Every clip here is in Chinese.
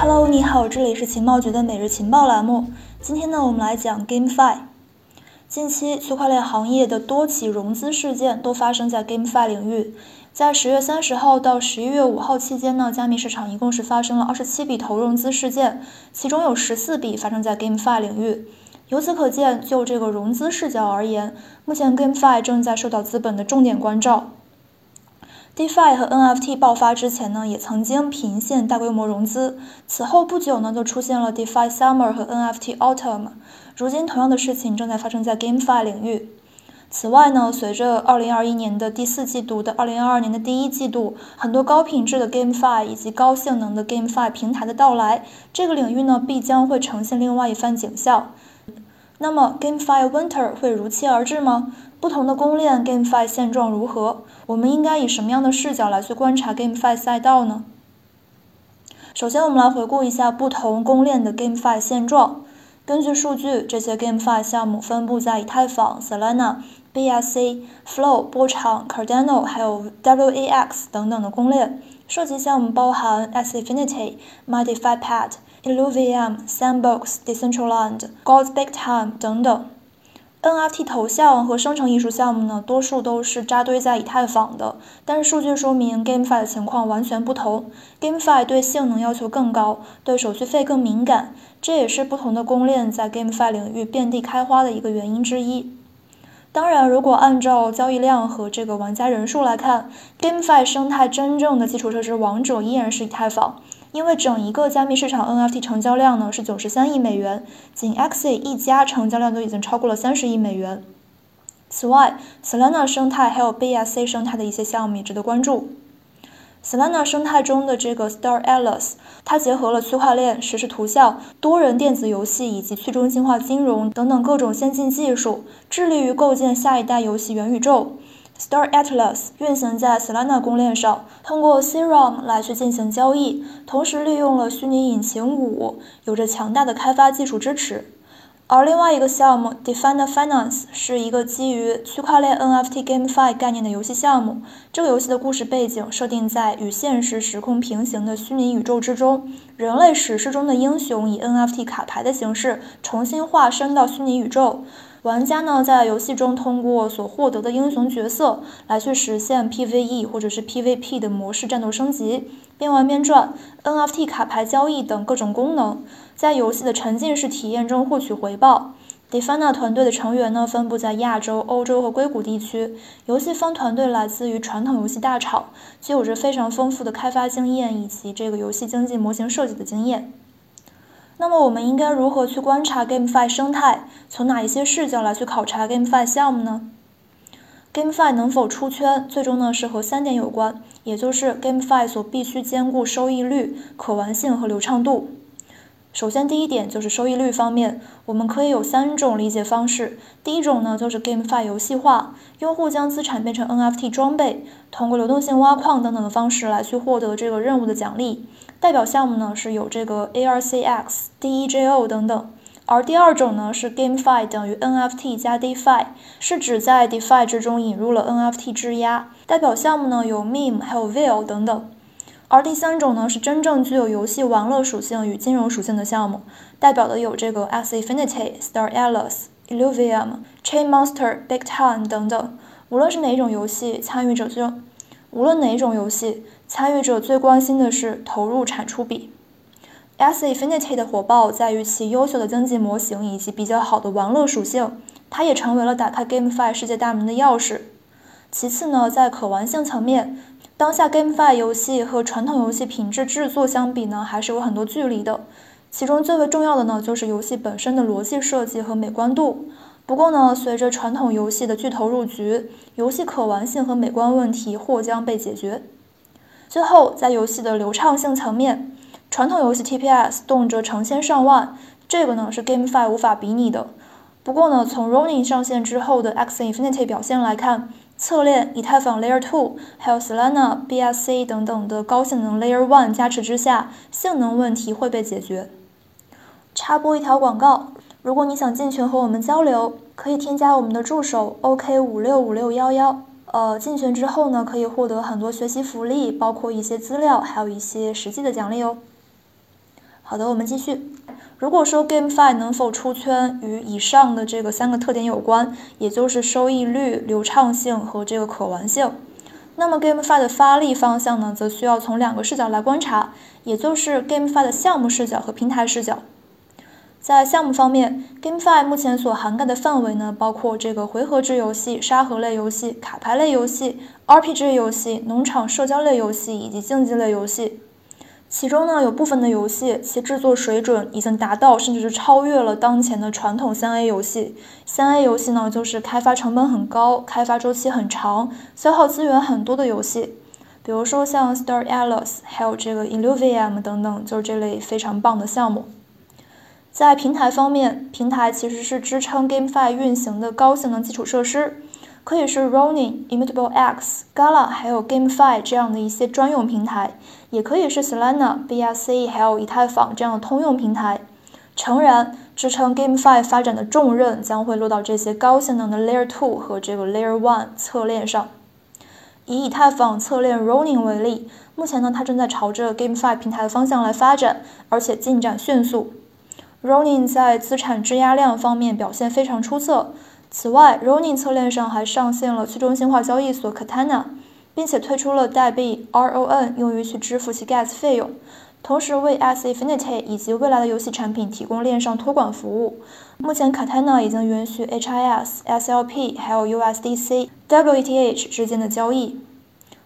Hello，你好，这里是情报局的每日情报栏目。今天呢，我们来讲 GameFi。近期，区块链行业的多起融资事件都发生在 GameFi 领域。在十月三十号到十一月五号期间呢，加密市场一共是发生了二十七笔投融资事件，其中有十四笔发生在 GameFi 领域。由此可见，就这个融资视角而言，目前 GameFi 正在受到资本的重点关照。DeFi 和 NFT 爆发之前呢，也曾经频现大规模融资。此后不久呢，就出现了 DeFi Summer 和 NFT Autumn。如今，同样的事情正在发生在 GameFi 领域。此外呢，随着2021年的第四季度到2022年的第一季度，很多高品质的 GameFi 以及高性能的 GameFi 平台的到来，这个领域呢，必将会呈现另外一番景象。那么，GameFi Winter 会如期而至吗？不同的公链 GameFi 现状如何？我们应该以什么样的视角来去观察 GameFi 赛道呢？首先，我们来回顾一下不同公链的 GameFi 现状。根据数据，这些 GameFi 项目分布在以太坊、Solana、BSC、Flow、波场、Cardano，还有 WAX 等等的公链。涉及项目包含 Xfinity、MyDeFiPad。Illuvium、Sandbox、Decentraland、Gods Big Time 等等，NFT 头像和生成艺术项目呢，多数都是扎堆在以太坊的。但是数据说明，GameFi 的情况完全不同。GameFi 对性能要求更高，对手续费更敏感，这也是不同的公链在 GameFi 领域遍地开花的一个原因之一。当然，如果按照交易量和这个玩家人数来看，GameFi 生态真正的基础设施王者依然是以太坊。因为整一个加密市场 NFT 成交量呢是九十三亿美元，仅 Axie 一家成交量都已经超过了三十亿美元。此外，Solana 生态还有 BSC 生态的一些项目也值得关注。Solana 生态中的这个 Star Atlas，它结合了区块链、实时图像、多人电子游戏以及去中心化金融等等各种先进技术，致力于构建下一代游戏元宇宙。Star Atlas 运行在 Solana 公链上，通过 Serum 来去进行交易，同时利用了虚拟引擎五，有着强大的开发技术支持。而另外一个项目 Define Finance 是一个基于区块链 NFT GameFi 概念的游戏项目。这个游戏的故事背景设定在与现实时空平行的虚拟宇宙之中，人类史诗中的英雄以 NFT 卡牌的形式重新化身到虚拟宇宙。玩家呢，在游戏中通过所获得的英雄角色来去实现 PVE 或者是 PVP 的模式战斗升级，边玩边赚 NFT 卡牌交易等各种功能，在游戏的沉浸式体验中获取回报。Defina 团队的成员呢，分布在亚洲、欧洲和硅谷地区。游戏方团队来自于传统游戏大厂，具有着非常丰富的开发经验以及这个游戏经济模型设计的经验。那么我们应该如何去观察 GameFi 生态？从哪一些视角来去考察 GameFi 项目呢？GameFi 能否出圈，最终呢是和三点有关，也就是 GameFi 所必须兼顾收益率、可玩性和流畅度。首先，第一点就是收益率方面，我们可以有三种理解方式。第一种呢，就是 GameFi 游戏化，用户将资产变成 NFT 装备，通过流动性挖矿等等的方式来去获得这个任务的奖励。代表项目呢是有这个 ARCX、DEJO 等等。而第二种呢是 GameFi 等于 NFT 加 DeFi，是指在 DeFi 之中引入了 NFT 质押。代表项目呢有 Meme 还有 v i l 等等。而第三种呢，是真正具有游戏玩乐属性与金融属性的项目，代表的有这个 X Infinity、Star Atlas、Illuvium、Chain Monster、Big Town 等等。无论是哪种游戏，参与者就无论哪种游戏，参与者最关心的是投入产出比。S Infinity 的火爆在于其优秀的经济模型以及比较好的玩乐属性，它也成为了打开 GameFi 世界大门的钥匙。其次呢，在可玩性层面。当下 GameFi 游戏和传统游戏品质制作相比呢，还是有很多距离的。其中最为重要的呢，就是游戏本身的逻辑设计和美观度。不过呢，随着传统游戏的巨头入局，游戏可玩性和美观问题或将被解决。最后，在游戏的流畅性层面，传统游戏 TPS 动辄成千上万，这个呢是 GameFi 无法比拟的。不过呢，从 Ronin 上线之后的 Xfinity 表现来看，侧链、以太坊 Layer Two，还有 Solana、BSC 等等的高性能 Layer One 加持之下，性能问题会被解决。插播一条广告：如果你想进群和我们交流，可以添加我们的助手 OK 五六五六幺幺。呃，进群之后呢，可以获得很多学习福利，包括一些资料，还有一些实际的奖励哦。好的，我们继续。如果说 GameFi 能否出圈与以上的这个三个特点有关，也就是收益率、流畅性和这个可玩性，那么 GameFi 的发力方向呢，则需要从两个视角来观察，也就是 GameFi 的项目视角和平台视角。在项目方面，GameFi 目前所涵盖的范围呢，包括这个回合制游戏、沙盒类游戏、卡牌类游戏、RPG 游戏、农场社交类游戏以及竞技类游戏。其中呢，有部分的游戏其制作水准已经达到，甚至是超越了当前的传统三 A 游戏。三 A 游戏呢，就是开发成本很高、开发周期很长、消耗资源很多的游戏。比如说像 Star Atlas，还有这个 Illuvium 等等，就是这类非常棒的项目。在平台方面，平台其实是支撑 GameFi 运行的高性能基础设施，可以是 Ronin、Immutable X、Gala，还有 GameFi 这样的一些专用平台。也可以是 Solana、BRC，还有以太坊这样的通用平台。诚然，支撑 GameFi 发展的重任将会落到这些高性能的 Layer 2和这个 Layer 1侧链上。以以太坊侧链 Ronin 为例，目前呢，它正在朝着 GameFi 平台的方向来发展，而且进展迅速。Ronin 在资产质押量方面表现非常出色。此外，Ronin 侧链上还上线了去中心化交易所 Katana。并且推出了代币 RON，用于去支付其 Gas 费用，同时为 S Infinity 以及未来的游戏产品提供链上托管服务。目前 Katana 已经允许 HIS、SLP 还有 USDC、WETH 之间的交易。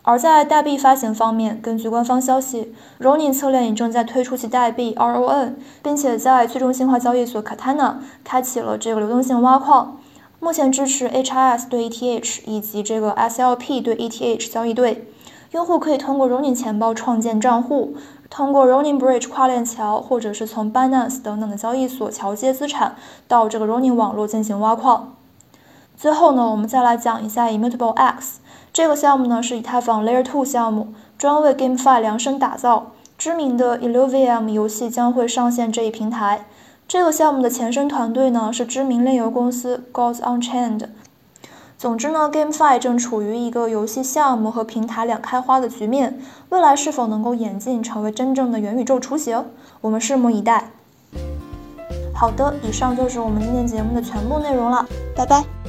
而在代币发行方面，根据官方消息，Ronin 策略也正在推出其代币 RON，并且在去中心化交易所 Katana 开启了这个流动性挖矿。目前支持 HIS 对 ETH 以及这个 SLP 对 ETH 交易对，用户可以通过 Ronin 钱包创建账户，通过 Ronin Bridge 跨链桥，或者是从 Binance 等等的交易所桥接资产到这个 Ronin 网络进行挖矿。最后呢，我们再来讲一下 Immutable X 这个项目呢，是以太坊 Layer 2项目，专为 GameFi 量身打造。知名的 ILUVIUM 游戏将会上线这一平台。这个项目的前身团队呢是知名链游公司 Gods Unchained。总之呢，GameFi 正处于一个游戏项目和平台两开花的局面，未来是否能够演进成为真正的元宇宙雏形，我们拭目以待。好的，以上就是我们今天节目的全部内容了，拜拜。